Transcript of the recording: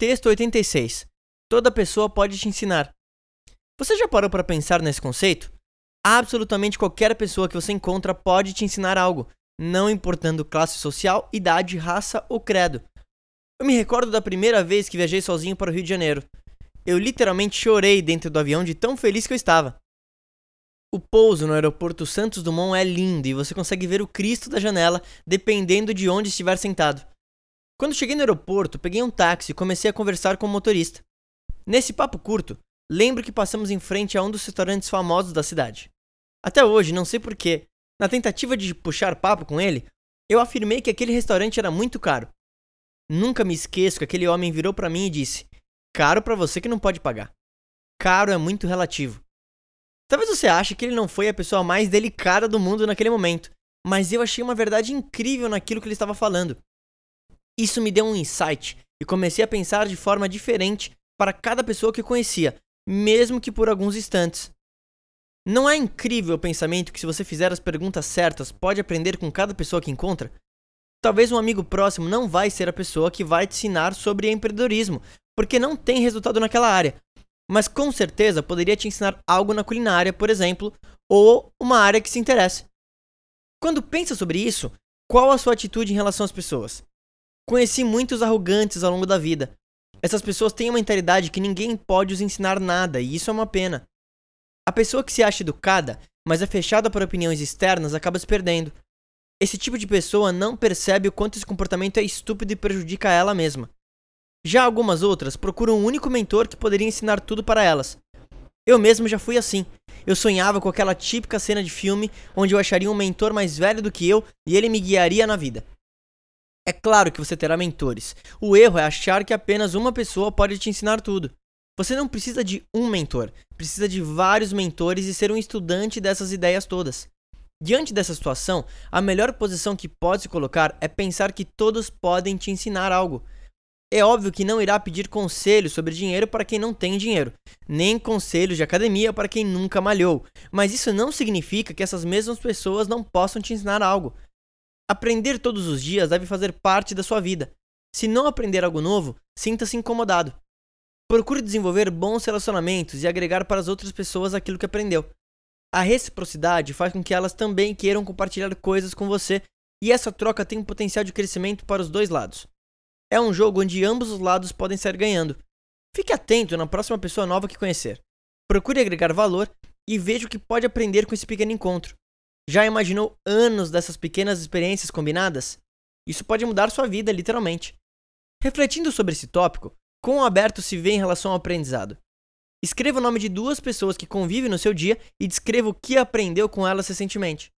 Texto 86. Toda pessoa pode te ensinar. Você já parou para pensar nesse conceito? Absolutamente qualquer pessoa que você encontra pode te ensinar algo, não importando classe social, idade, raça ou credo. Eu me recordo da primeira vez que viajei sozinho para o Rio de Janeiro. Eu literalmente chorei dentro do avião de tão feliz que eu estava. O pouso no aeroporto Santos Dumont é lindo e você consegue ver o Cristo da janela dependendo de onde estiver sentado. Quando cheguei no aeroporto, peguei um táxi e comecei a conversar com o motorista. Nesse papo curto, lembro que passamos em frente a um dos restaurantes famosos da cidade. Até hoje, não sei porquê, na tentativa de puxar papo com ele, eu afirmei que aquele restaurante era muito caro. Nunca me esqueço que aquele homem virou para mim e disse: Caro para você que não pode pagar. Caro é muito relativo. Talvez você ache que ele não foi a pessoa mais delicada do mundo naquele momento, mas eu achei uma verdade incrível naquilo que ele estava falando. Isso me deu um insight e comecei a pensar de forma diferente para cada pessoa que eu conhecia, mesmo que por alguns instantes. Não é incrível o pensamento que, se você fizer as perguntas certas, pode aprender com cada pessoa que encontra? Talvez um amigo próximo não vai ser a pessoa que vai te ensinar sobre empreendedorismo, porque não tem resultado naquela área. Mas com certeza poderia te ensinar algo na culinária, por exemplo, ou uma área que se interesse. Quando pensa sobre isso, qual a sua atitude em relação às pessoas? Conheci muitos arrogantes ao longo da vida. Essas pessoas têm uma mentalidade que ninguém pode os ensinar nada, e isso é uma pena. A pessoa que se acha educada, mas é fechada para opiniões externas, acaba se perdendo. Esse tipo de pessoa não percebe o quanto esse comportamento é estúpido e prejudica ela mesma. Já algumas outras procuram um único mentor que poderia ensinar tudo para elas. Eu mesmo já fui assim. Eu sonhava com aquela típica cena de filme onde eu acharia um mentor mais velho do que eu e ele me guiaria na vida. É claro que você terá mentores. O erro é achar que apenas uma pessoa pode te ensinar tudo. Você não precisa de um mentor, precisa de vários mentores e ser um estudante dessas ideias todas. Diante dessa situação, a melhor posição que pode se colocar é pensar que todos podem te ensinar algo. É óbvio que não irá pedir conselhos sobre dinheiro para quem não tem dinheiro, nem conselhos de academia para quem nunca malhou, mas isso não significa que essas mesmas pessoas não possam te ensinar algo. Aprender todos os dias deve fazer parte da sua vida. Se não aprender algo novo, sinta-se incomodado. Procure desenvolver bons relacionamentos e agregar para as outras pessoas aquilo que aprendeu. A reciprocidade faz com que elas também queiram compartilhar coisas com você, e essa troca tem um potencial de crescimento para os dois lados. É um jogo onde ambos os lados podem sair ganhando. Fique atento na próxima pessoa nova que conhecer. Procure agregar valor e veja o que pode aprender com esse pequeno encontro. Já imaginou anos dessas pequenas experiências combinadas? Isso pode mudar sua vida, literalmente. Refletindo sobre esse tópico, quão aberto se vê em relação ao aprendizado? Escreva o nome de duas pessoas que convivem no seu dia e descreva o que aprendeu com elas recentemente.